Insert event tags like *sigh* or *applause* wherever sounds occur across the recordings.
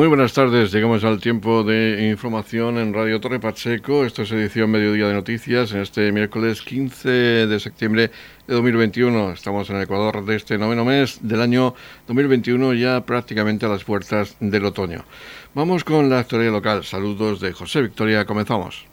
Muy buenas tardes, llegamos al tiempo de información en Radio Torre Pacheco. Esto es edición Mediodía de Noticias en este miércoles 15 de septiembre de 2021. Estamos en el Ecuador de este noveno mes del año 2021, ya prácticamente a las puertas del otoño. Vamos con la actualidad local. Saludos de José Victoria, comenzamos.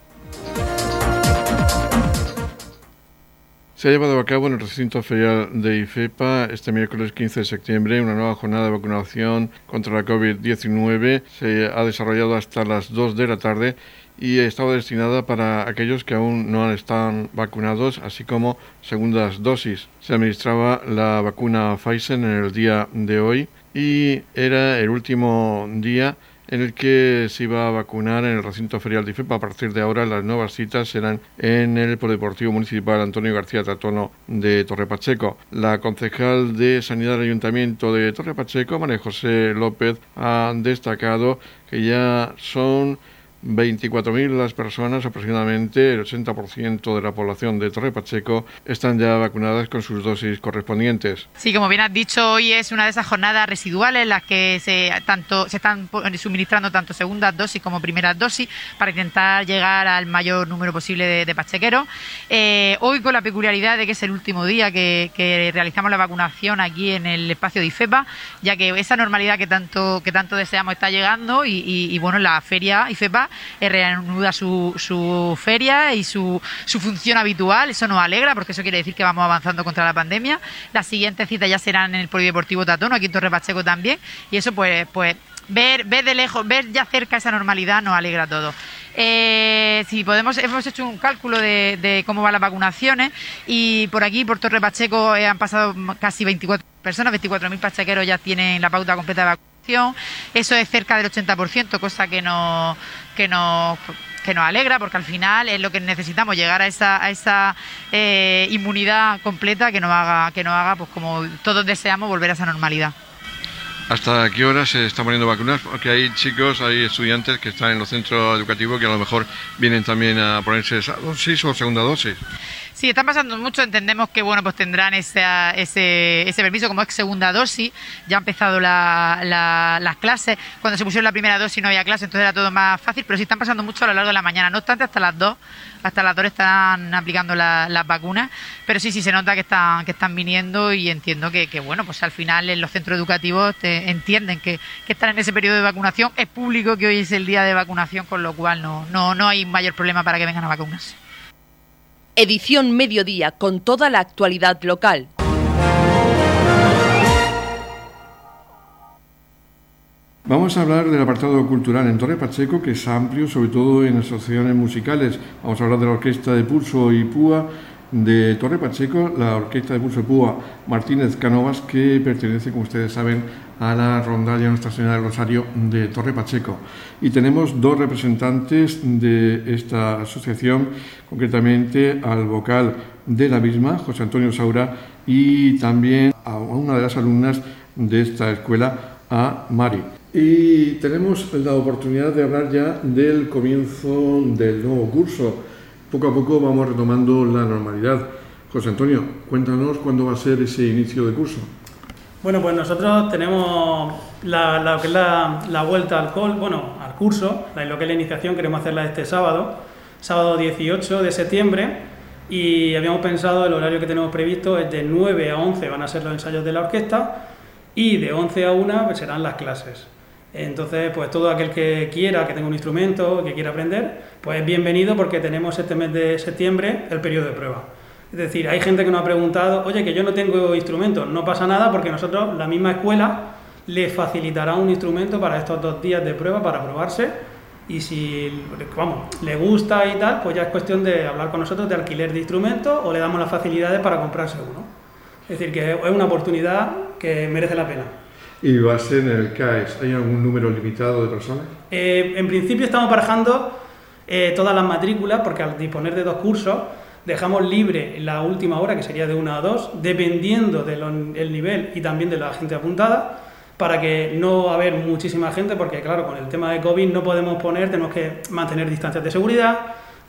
Se ha llevado a cabo en el recinto ferial de IFEPA este miércoles 15 de septiembre una nueva jornada de vacunación contra la COVID-19. Se ha desarrollado hasta las 2 de la tarde y estaba destinada para aquellos que aún no están vacunados, así como segundas dosis. Se administraba la vacuna Pfizer en el día de hoy y era el último día en el que se iba a vacunar en el recinto ferial de IFEPA. A partir de ahora las nuevas citas serán en el Polideportivo Municipal Antonio García Tratono de Torre Pacheco. La concejal de Sanidad del Ayuntamiento de Torre Pacheco, María José López, ha destacado que ya son 24.000 las personas, aproximadamente el 80% de la población de Torre Pacheco, están ya vacunadas con sus dosis correspondientes. Sí, como bien has dicho, hoy es una de esas jornadas residuales en las que se, tanto, se están suministrando tanto segundas dosis como primeras dosis para intentar llegar al mayor número posible de, pachequeros. Eh, hoy con la peculiaridad de que es el último día que, realizamos la vacunación aquí en el espacio de IFEPA, ya que esa normalidad que tanto, que tanto deseamos está llegando y, y bueno, la feria IFEPA reanuda su, su feria y su, su función habitual. Eso nos alegra porque eso quiere decir que vamos avanzando contra la pandemia. Las siguientes citas ya serán en el Polideportivo Tatono, aquí en Torre Pacheco también. Y eso, pues, pues ver, ver de lejos, ver ya cerca esa normalidad nos alegra a todos. Eh, si podemos, hemos hecho un cálculo de, cómo van las vacunaciones y por aquí, por Torre Pacheco, eh, han pasado casi 24 personas, 24.000 pachequeros ya tienen la pauta completa de vacunación eso es cerca del 80%, cosa que nos, que nos que nos alegra porque al final es lo que necesitamos llegar a esa, a esa eh, inmunidad completa que nos haga que nos haga pues como todos deseamos volver a esa normalidad. ¿Hasta qué hora se están poniendo vacunas? Porque hay chicos, hay estudiantes que están en los centros educativos que a lo mejor vienen también a ponerse esa dosis o segunda dosis. Sí, están pasando mucho. Entendemos que bueno, pues tendrán ese, ese permiso como es segunda dosis. Ya han empezado las clases. Cuando se pusieron la primera dosis no había clase, entonces era todo más fácil. Pero sí están pasando mucho a lo largo de la mañana. No obstante, hasta las dos, hasta las dos están aplicando las vacunas. Pero sí, sí se nota que están que están viniendo y entiendo que, bueno, pues al final en los centros educativos entienden que, que, están en ese periodo de vacunación. Es público que hoy es el día de vacunación, con lo cual no, no, no hay mayor problema para que vengan a vacunarse. Edición Mediodía con toda la actualidad local. Vamos a hablar del apartado cultural en Torre Pacheco, que es amplio, sobre todo en asociaciones musicales. Vamos a hablar de la Orquesta de Pulso y Púa de Torre Pacheco, la Orquesta de Pulso y Púa Martínez Canovas, que pertenece, como ustedes saben, a la rondalla Nuestra Señora del Rosario de Torre Pacheco. Y tenemos dos representantes de esta asociación, concretamente al vocal de la misma, José Antonio Saura, y también a una de las alumnas de esta escuela, a Mari. Y tenemos la oportunidad de hablar ya del comienzo del nuevo curso. Poco a poco vamos retomando la normalidad. José Antonio, cuéntanos cuándo va a ser ese inicio de curso. Bueno, pues nosotros tenemos la, vuelta al curso, lo que es la iniciación, queremos hacerla este sábado, sábado 18 de septiembre, y habíamos pensado, el horario que tenemos previsto es de 9 a 11 van a ser los ensayos de la orquesta, y de 11 a 1 pues, serán las clases. Entonces, pues todo aquel que quiera, que tenga un instrumento, que quiera aprender, pues bienvenido porque tenemos este mes de septiembre el periodo de prueba. Es decir, hay gente que nos ha preguntado, oye, que yo no tengo instrumento, no pasa nada porque nosotros, la misma escuela, le facilitará un instrumento para estos dos días de prueba, para probarse, y si, vamos, le gusta y tal, pues ya es cuestión de hablar con nosotros de alquiler de instrumentos o le damos las facilidades para comprarse uno. Es decir, que es una oportunidad que merece la pena. ¿Y va a ser en el CAES? ¿Hay algún número limitado de personas? Eh, en principio estamos barajando eh, todas las matrículas porque al disponer de dos cursos dejamos libre la última hora, que sería de una a dos, dependiendo del nivel y también de la gente apuntada, para que no haber muchísima gente, porque claro, con el tema de COVID no podemos poner, tenemos que mantener distancias de seguridad,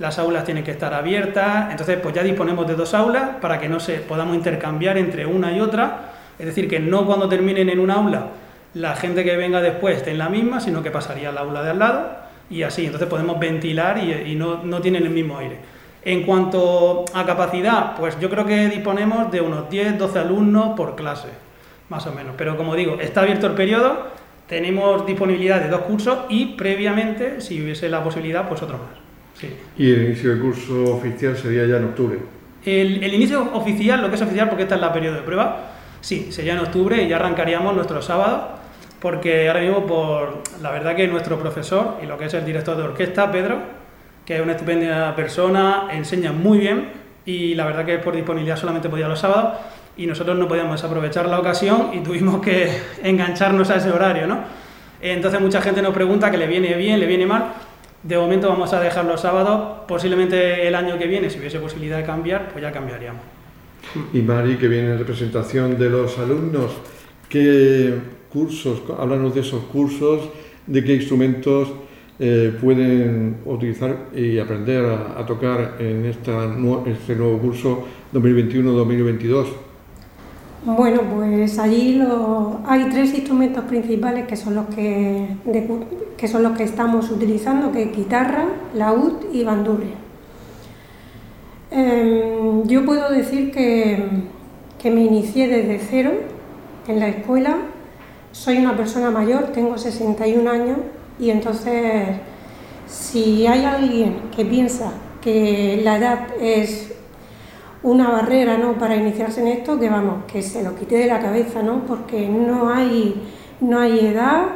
las aulas tienen que estar abiertas, entonces pues ya disponemos de dos aulas para que no se podamos intercambiar entre una y otra, es decir, que no cuando terminen en un aula la gente que venga después esté en la misma, sino que pasaría al aula de al lado y así, entonces podemos ventilar y, no, no tienen el mismo aire. En cuanto a capacidad, pues yo creo que disponemos de unos 10, 12 alumnos por clase, más o menos. Pero como digo, está abierto el periodo, tenemos disponibilidad de dos cursos y previamente, si hubiese la posibilidad, pues otro más. ¿Y el inicio del curso oficial sería ya en octubre? El, el, inicio oficial, lo que es oficial, porque esta es la periodo de prueba, sí, sería en octubre y ya arrancaríamos nuestro sábado, porque ahora mismo, por la verdad que nuestro profesor y lo que es el director de orquesta, Pedro, que es una estupenda persona, enseña muy bien y la verdad que por disponibilidad solamente podía los sábados y nosotros no podíamos aprovechar la ocasión y tuvimos que *laughs* engancharnos a ese horario, ¿no? Entonces mucha gente nos pregunta que le viene bien, le viene mal, de momento vamos a dejar los sábados, posiblemente el año que viene, si hubiese posibilidad de cambiar, pues ya cambiaríamos. Y Mari, que viene en representación de los alumnos, ¿qué cursos, háblanos de esos cursos, de qué instrumentos eh, pueden utilizar y aprender a, tocar en este nuevo curso 2021-2022? Bueno, pues allí hay tres instrumentos principales que son los que, que son los que estamos utilizando, que guitarra, laúd y bandurria. Em, yo puedo decir que, que me inicié desde cero en la escuela. Soy una persona mayor, tengo 61 años y entonces si hay alguien que piensa que la edad es una barrera ¿no? para iniciarse en esto, que vamos, que se lo quite de la cabeza, ¿no? porque no hay, no hay edad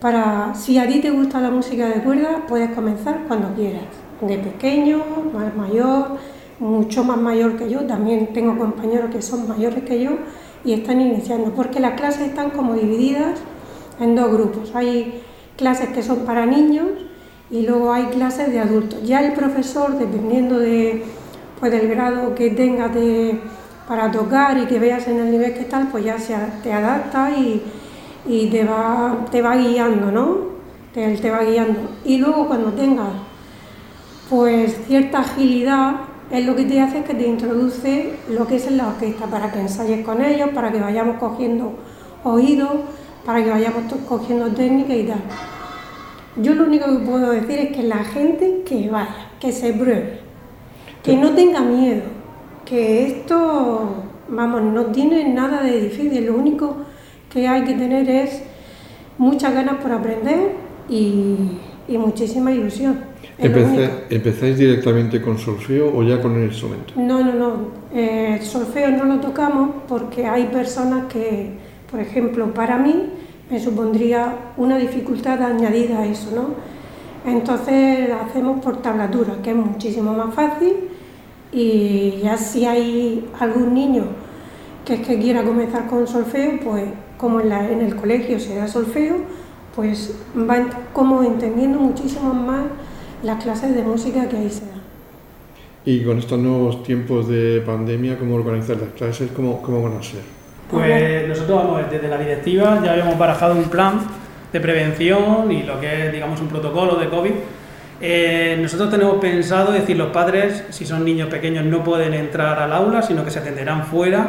para... Si a ti te gusta la música de cuerda, puedes comenzar cuando quieras, de pequeño, más mayor, mucho más mayor que yo, también tengo compañeros que son mayores que yo y están iniciando, porque las clases están como divididas en dos grupos. Hay clases que son para niños y luego hay clases de adultos. Ya el profesor, dependiendo de pues del grado que tengas de, para tocar y que veas en el nivel que tal, pues ya se, te adapta y, y, te, va, te va guiando, ¿no? Te, te va guiando. Y luego cuando tengas pues cierta agilidad, es lo que te hace que te introduce lo que es en la orquesta, para que ensayes con ellos, para que vayamos cogiendo oídos, para que vayamos cogiendo técnica y tal. Yo lo único que puedo decir es que la gente que vaya, que se pruebe, que no tenga miedo, que esto, vamos, no tiene nada de difícil, lo único que hay que tener es muchas ganas por aprender y, muchísima ilusión. ¿Empezáis directamente con solfeo o ya con el instrumento? No, no, no. Eh, solfeo no lo tocamos porque hay personas que, por ejemplo, para mí me supondría una dificultad añadida a eso, ¿no? Entonces hacemos por tablatura, que es muchísimo más fácil y ya si hay algún niño que quiera comenzar con solfeo, pues como en, en el colegio se da solfeo, pues va como entendiendo muchísimo más las clases de música que ahí se dan. Y con estos nuevos tiempos de pandemia, ¿cómo organizar las clases? ¿Cómo, cómo van a ser? Pues nosotros vamos desde la directiva, ya habíamos barajado un plan de prevención y lo que es, digamos, un protocolo de COVID. Eh, nosotros tenemos pensado decir los padres, si son niños pequeños, no pueden entrar al aula, sino que se atenderán fuera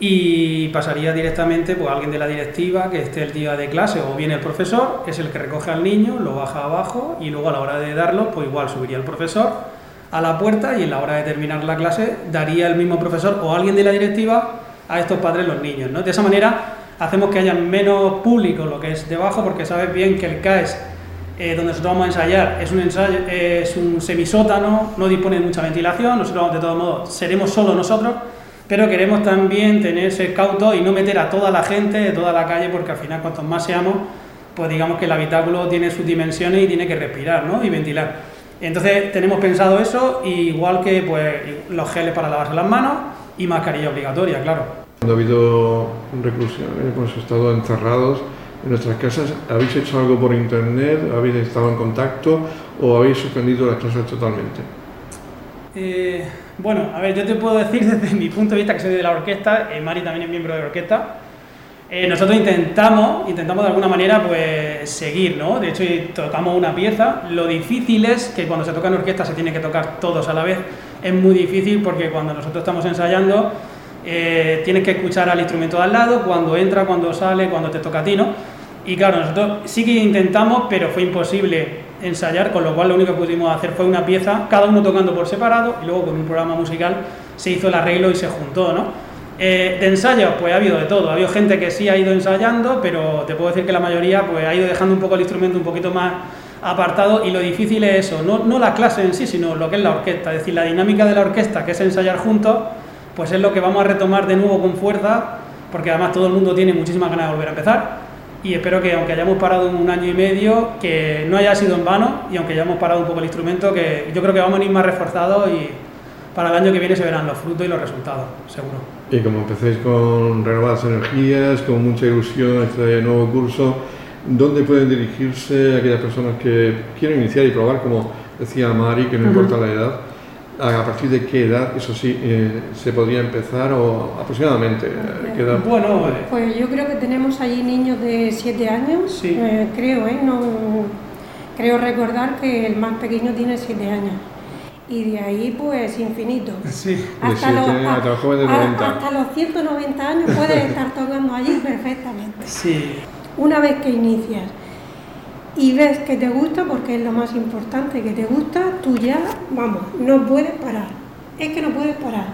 y pasaría directamente pues, a alguien de la directiva que esté el día de clase o viene el profesor, que es el que recoge al niño, lo baja abajo y luego a la hora de darlo, pues igual subiría el profesor a la puerta y en la hora de terminar la clase daría el mismo profesor o alguien de la directiva a estos padres los niños. ¿no? De esa manera hacemos que haya menos público lo que es debajo porque sabes bien que el CAES eh, donde nosotros vamos a ensayar es un, ensayo, es un semisótano, no dispone de mucha ventilación, nosotros de todos modos seremos solo nosotros, pero queremos también tener ese cauto y no meter a toda la gente de toda la calle, porque al final cuantos más seamos, pues digamos que el habitáculo tiene sus dimensiones y tiene que respirar ¿no? y ventilar. Entonces tenemos pensado eso, igual que pues, los geles para lavarse las manos y mascarilla obligatoria, claro. Cuando ha habido reclusión, hemos estado encerrados, en nuestras casas. ¿Habéis hecho algo por internet? ¿Habéis estado en contacto o habéis suspendido las clases totalmente? Eh, bueno, a ver, yo te puedo decir *laughs* desde mi punto de vista que soy de la orquesta, eh, Mari también es miembro de la orquesta. Eh, nosotros intentamos, intentamos de alguna manera pues seguir, ¿no? De hecho, tocamos una pieza. Lo difícil es que cuando se toca en orquesta se tiene que tocar todos a la vez. Es muy difícil porque cuando nosotros estamos ensayando, eh, tienes que escuchar al instrumento de al lado, cuando entra, cuando sale, cuando te toca a ti, ¿no? Y claro, nosotros sí que intentamos, pero fue imposible ensayar, con lo cual lo único que pudimos hacer fue una pieza, cada uno tocando por separado, y luego con un programa musical se hizo el arreglo y se juntó, ¿no? Eh, de ensayos, pues ha habido de todo. Ha habido gente que sí ha ido ensayando, pero te puedo decir que la mayoría pues, ha ido dejando un poco el instrumento un poquito más apartado y lo difícil es eso, no, no la clase en sí, sino lo que es la orquesta. Es decir, la dinámica de la orquesta, que es ensayar juntos, pues es lo que vamos a retomar de nuevo con fuerza, porque además todo el mundo tiene muchísimas ganas de volver a empezar. Y espero que aunque hayamos parado un año y medio, que no haya sido en vano, y aunque hayamos parado un poco el instrumento, que yo creo que vamos a ir más reforzados y para el año que viene se verán los frutos y los resultados, seguro. Y como empecéis con renovadas energías, con mucha ilusión este nuevo curso, ¿dónde pueden dirigirse aquellas personas que quieren iniciar y probar, como decía Mari, que no importa la edad? ¿A partir de qué edad, eso sí, eh, se podría empezar o aproximadamente? ¿qué edad? Bueno, pues yo creo que tenemos allí niños de 7 años, sí. eh, creo, ¿eh? No, creo recordar que el más pequeño tiene 7 años y de ahí pues infinito. *laughs* Sí, hasta, los, a, hasta los 190 años puedes *laughs* estar tocando allí perfectamente. Sí. Una vez que inicias y ves que te gusta, porque es lo más importante, que te gusta, tú ya, vamos, no puedes parar. Es que no puedes parar.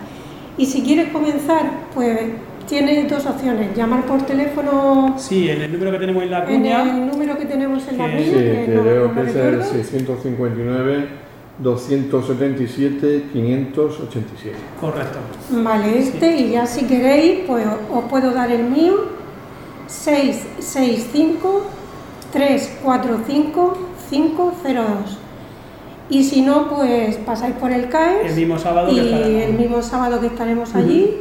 Y si quieres comenzar, pues tienes dos opciones, llamar por teléfono. Sí, en el número que tenemos en la cuña. En el número que tenemos en la cuña. Sí, que, creo que es el 659 277 587. Correcto. Vale, este, y ya si queréis, pues os puedo dar el mío: 665 345 502. Y si no, pues pasáis por el CAES. El mismo sábado y que el mismo sábado que estaremos allí.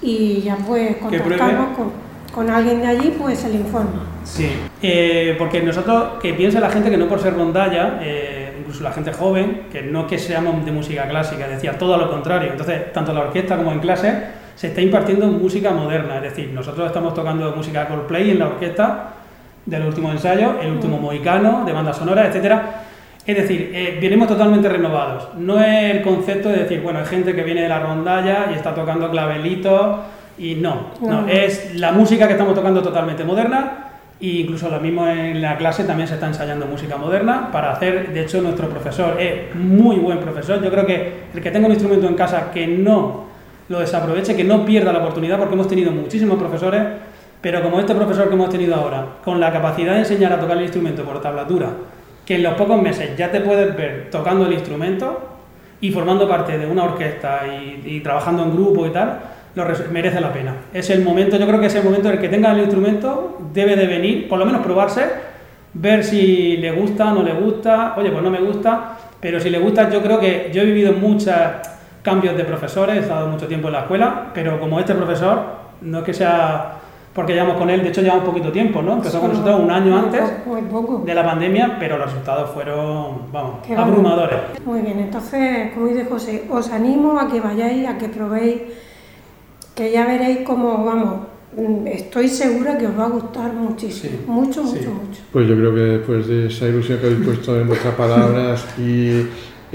Y ya pues contactamos con, con, alguien de allí, pues se le informa. Sí, eh, porque nosotros, que piensa la gente que no por ser rondalla, eh, incluso la gente joven, que no que seamos de música clásica, decía todo lo contrario. Entonces, tanto la orquesta como en clase se está impartiendo música moderna, es decir, nosotros estamos tocando música Coldplay en la orquesta del último ensayo, el último mohicano, de banda sonora, etcétera. Es decir, eh, venimos totalmente renovados. No es el concepto de decir, bueno, hay gente que viene de la rondalla y está tocando clavelitos y no, no, no. es la música que estamos tocando totalmente moderna e incluso lo mismo en la clase también se está ensayando música moderna para hacer, de hecho nuestro profesor es muy buen profesor, yo creo que el que tenga un instrumento en casa que no lo desaproveche, que no pierda la oportunidad porque hemos tenido muchísimos profesores, pero como este profesor que hemos tenido ahora, con la capacidad de enseñar a tocar el instrumento por tablatura, que en los pocos meses ya te puedes ver tocando el instrumento y formando parte de una orquesta y, trabajando en grupo y tal, lo merece la pena. Es el momento, yo creo que es el momento en el que tenga el instrumento, debe de venir, por lo menos probarse, ver si le gusta, no le gusta, oye, pues no me gusta, pero si le gusta, yo creo que yo he vivido muchos cambios de profesores, he estado mucho tiempo en la escuela, pero como este profesor, no es que sea porque llevamos con él, de hecho lleva un poquito tiempo, ¿no? Empezó con nosotros un año antes de la pandemia, pero los resultados fueron, vamos, abrumadores. Muy bien, entonces, como dice José, os animo a que vayáis, a que probéis que ya veréis cómo vamos. Estoy segura que os va a gustar muchísimo, sí, mucho, mucho, sí. mucho. Pues yo creo que después de esa ilusión que habéis puesto en vuestras palabras y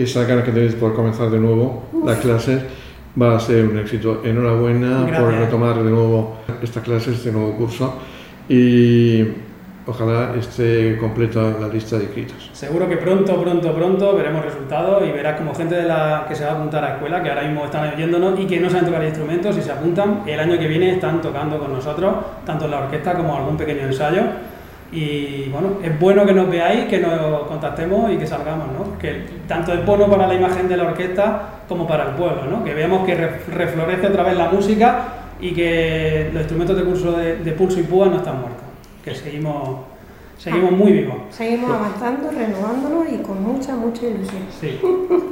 esa cara que tenéis por comenzar de nuevo Uf. las clases, va a ser un éxito. Enhorabuena Gracias. por retomar de nuevo estas clases, este nuevo curso y ojalá esté completa la lista de inscritos. Seguro que pronto, pronto, pronto veremos resultados y verás como gente de la que se va a apuntar a la escuela, que ahora mismo están oyéndonos y que no saben tocar instrumentos, y se apuntan, el año que viene están tocando con nosotros, tanto en la orquesta como algún pequeño ensayo. Y bueno, es bueno que nos veáis, que nos contactemos y que salgamos, ¿no? Porque tanto es bueno para la imagen de la orquesta como para el pueblo, ¿no? Que veamos que reflorece otra vez la música y que los instrumentos de curso de, de pulso y púa no están muertos que seguimos, seguimos muy vivos. Seguimos avanzando, renovándonos y con mucha, mucha ilusión. Sí.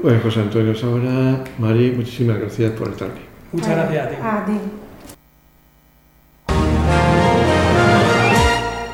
Bueno, José Antonio Saura, Mari, muchísimas gracias por estar aquí. Muchas Bueno, gracias a ti. A ti.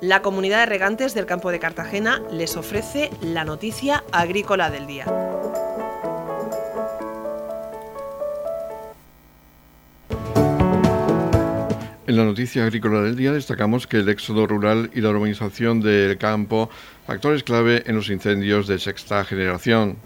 La comunidad de regantes del campo de Cartagena les ofrece la noticia agrícola del día. En la noticia agrícola del día destacamos que el éxodo rural y la urbanización del campo, factores clave en los incendios de sexta generación.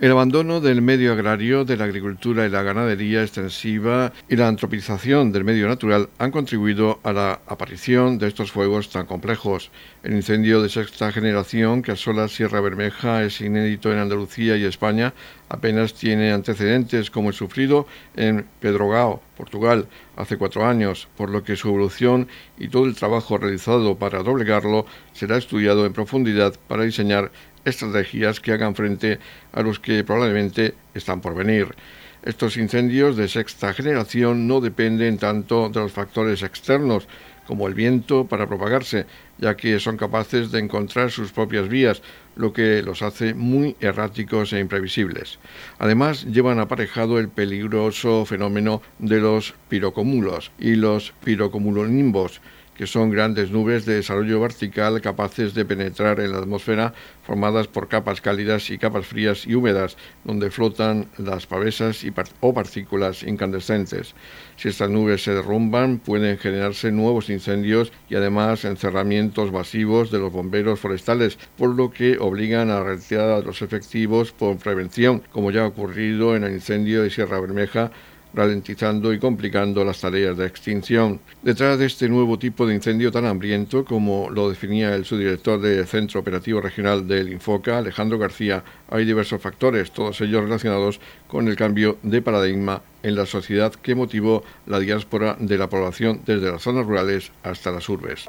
El abandono del medio agrario, de la agricultura y la ganadería extensiva y la antropización del medio natural han contribuido a la aparición de estos fuegos tan complejos. El incendio de sexta generación que asola Sierra Bermeja es inédito en Andalucía y España. Apenas tiene antecedentes como el sufrido en Pedrogao, Portugal, hace cuatro años, por lo que su evolución y todo el trabajo realizado para doblegarlo será estudiado en profundidad para diseñar estrategias que hagan frente a los que probablemente están por venir. Estos incendios de sexta generación no dependen tanto de los factores externos como el viento para propagarse, ya que son capaces de encontrar sus propias vías, lo que los hace muy erráticos e imprevisibles. Además, llevan aparejado el peligroso fenómeno de los pirocúmulos y los pirocumulonimbos, que son grandes nubes de desarrollo vertical capaces de penetrar en la atmósfera formadas por capas cálidas y capas frías y húmedas, donde flotan las pavesas y o partículas incandescentes. Si estas nubes se derrumban, pueden generarse nuevos incendios y además encerramientos masivos de los bomberos forestales, por lo que obligan a retirar a los efectivos por prevención, como ya ha ocurrido en el incendio de Sierra Bermeja ralentizando y complicando las tareas de extinción. Detrás de este nuevo tipo de incendio tan hambriento, como lo definía el subdirector del Centro Operativo Regional del Infoca, Alejandro García, hay diversos factores, todos ellos relacionados con el cambio de paradigma en la sociedad que motivó la diáspora de la población desde las zonas rurales hasta las urbes.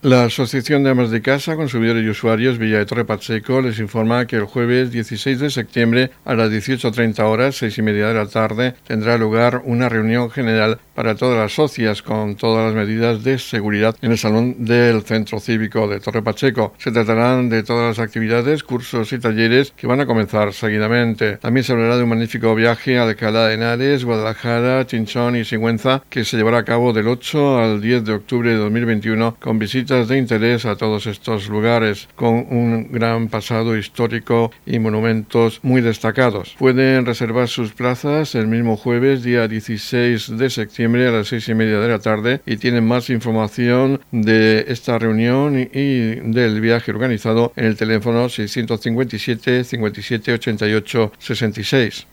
La Asociación de Amas de Casa, Consumidores y Usuarios Villa de Torre Pacheco les informa que el jueves 16 de septiembre a las 18.30 horas, seis y media de la tarde, tendrá lugar una reunión general para todas las socias con todas las medidas de seguridad en el salón del Centro Cívico de Torre Pacheco. Se tratarán de todas las actividades, cursos y talleres que van a comenzar seguidamente. También se hablará de un magnífico viaje a Alcalá de Henares, Guadalajara, Chinchón y Sigüenza que se llevará a cabo del 8 al 10 de octubre de 2021 con visitas de interés a todos estos lugares con un gran pasado histórico y monumentos muy destacados. Pueden reservar sus plazas el mismo jueves, día 16 de septiembre a las seis y media de la tarde y tienen más información de esta reunión y del viaje organizado en el teléfono 657 57 88 66.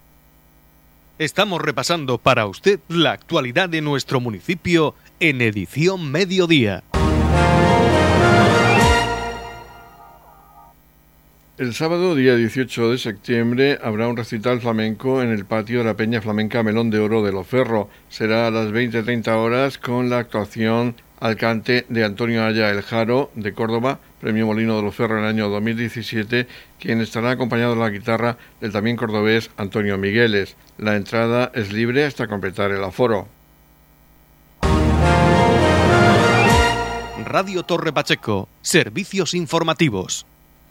Estamos repasando para usted la actualidad de nuestro municipio en edición mediodía. El sábado, día 18 de septiembre, habrá un recital flamenco en el patio de la Peña Flamenca Melón de Oro de Loferro. Será a las 20.30 horas con la actuación al cante de Antonio Aya El Jaro de Córdoba, Premio Molino de Loferro en el año 2017, quien estará acompañado de la guitarra del también cordobés Antonio Migueles. La entrada es libre hasta completar el aforo. Radio Torre Pacheco, servicios informativos.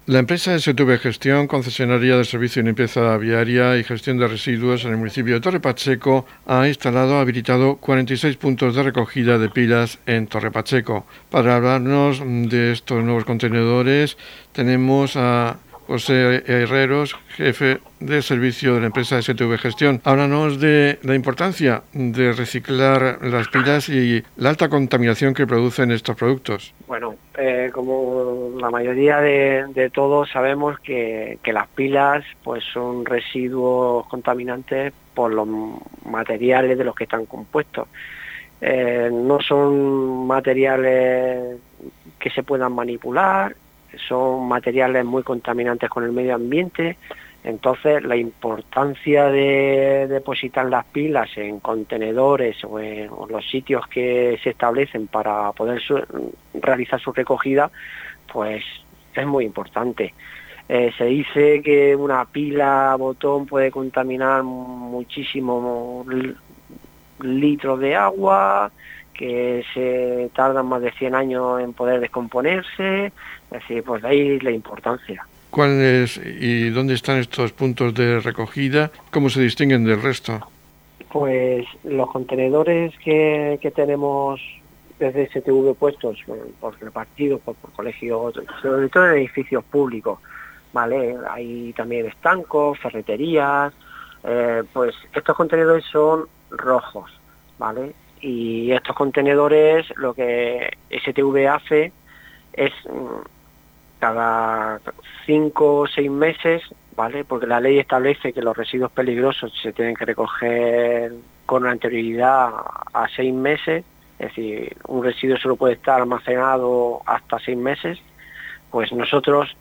La empresa STV Gestión, concesionaria de servicio de limpieza viaria y gestión de residuos en el municipio de Torre Pacheco, ha instalado, habilitado 46 puntos de recogida de pilas en Torre Pacheco. Para hablarnos de estos nuevos contenedores, tenemos a José Herreros, jefe de servicio de la empresa STV Gestión. Háblanos de la importancia de reciclar las pilas y la alta contaminación que producen estos productos. Bueno, eh, como la mayoría de, todos sabemos que, las pilas pues son residuos contaminantes por los materiales de los que están compuestos. Eh, no son materiales que se puedan manipular, son materiales muy contaminantes con el medio ambiente, Entonces, la importancia de depositar las pilas en contenedores o en los sitios que se establecen para poder realizar su recogida, pues es muy importante. Eh, se dice que una pila botón puede contaminar muchísimo litros de agua, que se tardan más de 100 años en poder descomponerse, es decir, pues de ahí la importancia. ¿Cuáles y dónde están estos puntos de recogida? ¿Cómo se distinguen del resto? Pues los contenedores que, tenemos desde STV puestos por repartidos por, por colegios, sobre todo en edificios públicos, ¿vale? Hay también estancos, ferreterías, eh, pues estos contenedores son rojos, ¿vale? Y estos contenedores lo que STV hace es mm, cada cinco o seis meses, ¿vale? Porque la ley establece que los residuos peligrosos se tienen que recoger con anterioridad a seis meses, es decir, un residuo solo puede estar almacenado hasta seis meses, pues nosotros,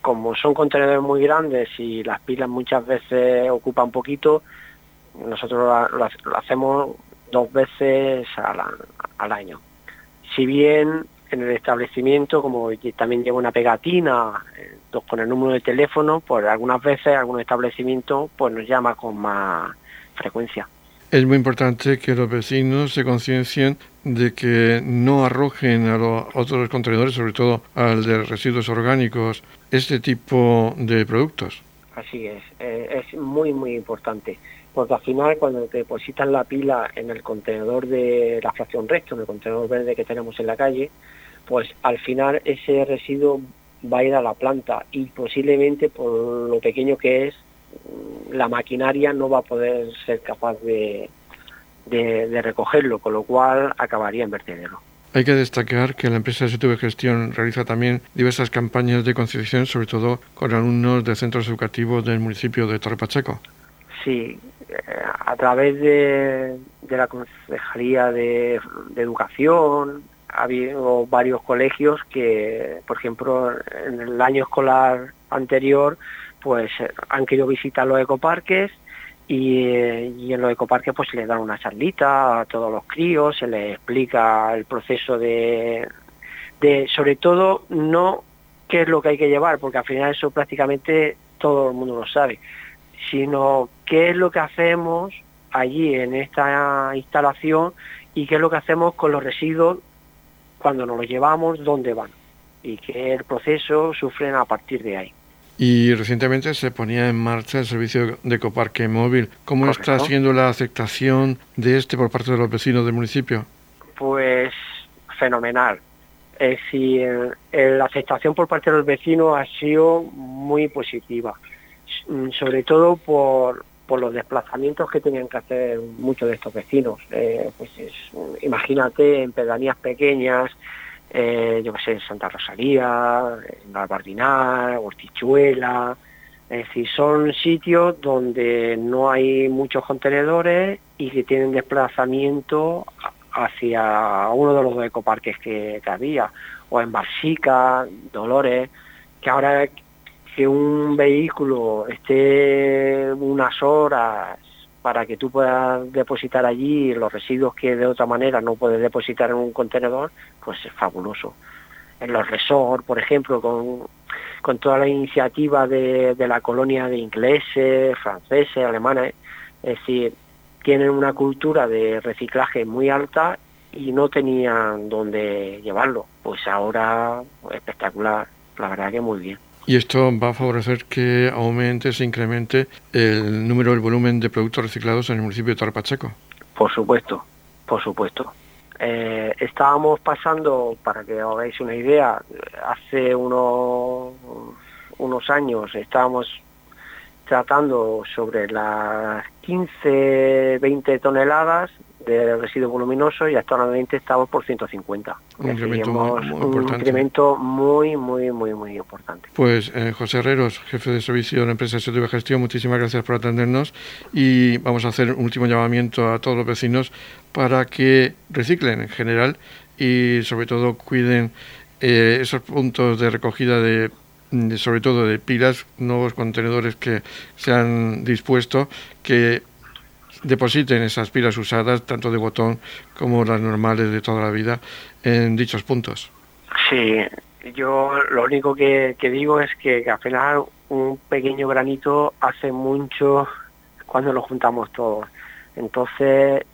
como son contenedores muy grandes y las pilas muchas veces ocupan poquito, nosotros lo, hacemos dos veces al año. Si bien en el establecimiento, como también lleva una pegatina eh, con el número de teléfono, pues algunas veces algún establecimiento pues nos llama con más frecuencia. Es muy importante que los vecinos se conciencien de que no arrojen a los otros contenedores, sobre todo al de residuos orgánicos, este tipo de productos. Así es, eh, es muy, muy importante porque al final cuando te depositan la pila en el contenedor de la fracción recto, en el contenedor verde que tenemos en la calle, pues al final ese residuo va a ir a la planta y posiblemente por lo pequeño que es, mm, la maquinaria no va a poder ser capaz de, recogerlo, con lo cual acabaría en vertedero. Hay que destacar que la empresa STV Gestión realiza también diversas campañas de concienciación, sobre todo con alumnos de centros educativos del municipio de Torre Pacheco. Sí, a través de, la Consejería de Educación, ha habido varios colegios que, por ejemplo, en el año escolar anterior, pues han querido visitar los ecoparques y, en los ecoparques pues se les da una charlita a todos los críos, se les explica el proceso de, sobre todo, no qué es lo que hay que llevar, porque al final eso prácticamente todo el mundo lo sabe, sino qué es lo que hacemos allí en esta instalación y qué es lo que hacemos con los residuos cuando nos lo llevamos, dónde van y que el proceso sufren a partir de ahí. Y recientemente se ponía en marcha el servicio de ecoparque móvil. ¿Cómo está siendo la aceptación de este por parte de los vecinos del municipio? Pues fenomenal. Es decir, la aceptación por parte de los vecinos ha sido muy positiva, sobre todo por, por los desplazamientos que tenían que hacer muchos de estos vecinos. Eh, pues imagínate en pedanías pequeñas, eh, yo qué sé, en Santa Rosalía, en Albardinal, Hortichuela, es decir, son sitios donde no hay muchos contenedores y que tienen desplazamiento hacia uno de los ecoparques que, que había, o en Barsica, Dolores, que ahora que un vehículo esté unas horas para que tú puedas depositar allí los residuos que de otra manera no puedes depositar en un contenedor, pues es fabuloso. En los resorts, por ejemplo, con, con toda la iniciativa de, la colonia de ingleses, franceses, alemanes, es decir, tienen una cultura de reciclaje muy alta y no tenían dónde llevarlo. Pues ahora espectacular, la verdad que muy bien y esto va a favorecer que aumente, se incremente el número, el volumen de productos reciclados en el municipio de Torpacheco. Por supuesto, por supuesto. Eh, estábamos pasando, para que os hagáis una idea, hace unos, unos años estábamos tratando sobre las 15, 20 toneladas de residuos voluminosos y actualmente estamos por 150. Un incremento, muy, un incremento muy, muy, muy, muy importante. Pues eh, José Herreros, jefe de servicio de la empresa de Gestión, muchísimas gracias por atendernos y vamos a hacer un último llamamiento a todos los vecinos para que reciclen en general y sobre todo cuiden eh, esos puntos de recogida de sobre todo de pilas, nuevos contenedores que se han dispuesto que depositen esas pilas usadas, tanto de botón como las normales de toda la vida, en dichos puntos. Sí, yo lo único que, digo es que, al final un pequeño granito hace mucho cuando lo juntamos todos. Entonces,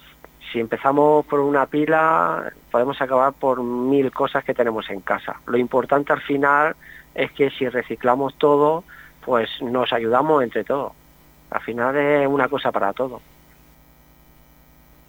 si empezamos por una pila, podemos acabar por mil cosas que tenemos en casa. Lo importante al final es que si reciclamos todo, pues nos ayudamos entre todos. Al final es una cosa para todo.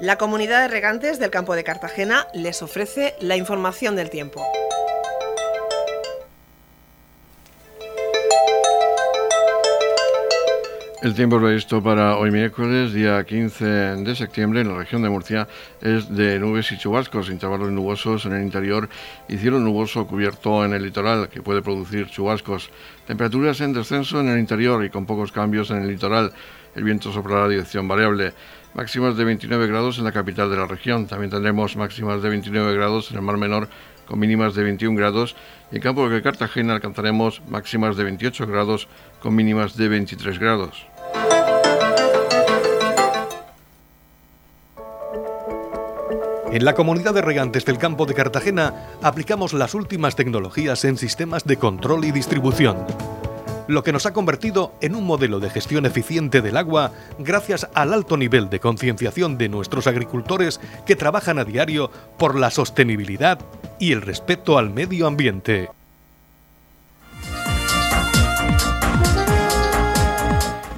La comunidad de regantes del campo de Cartagena les ofrece la información del tiempo. El tiempo previsto para hoy miércoles, día 15 de septiembre, en la región de Murcia, es de nubes y chubascos, intervalos nubosos en el interior y cielo nuboso cubierto en el litoral, que puede producir chubascos. Temperaturas en descenso en el interior y con pocos cambios en el litoral. El viento soplará a dirección variable máximas de 29 grados en la capital de la región. También tendremos máximas de 29 grados en el Mar Menor con mínimas de 21 grados y en campo de Cartagena alcanzaremos máximas de 28 grados con mínimas de 23 grados. En la comunidad de regantes del campo de Cartagena aplicamos las últimas tecnologías en sistemas de control y distribución lo que nos ha convertido en un modelo de gestión eficiente del agua gracias al alto nivel de concienciación de nuestros agricultores que trabajan a diario por la sostenibilidad y el respeto al medio ambiente.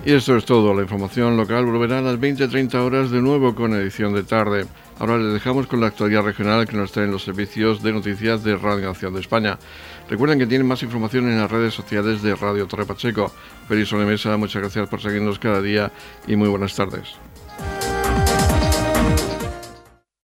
Y esto es todo. La información local volverá a las 20-30 horas de nuevo con edición de tarde. Ahora les dejamos con la actualidad regional que nos traen los servicios de noticias de Radio Nación de España. Recuerden que tienen más información en las redes sociales de Radio Torre Pacheco. Feliz Mesa, muchas gracias por seguirnos cada día y muy buenas tardes.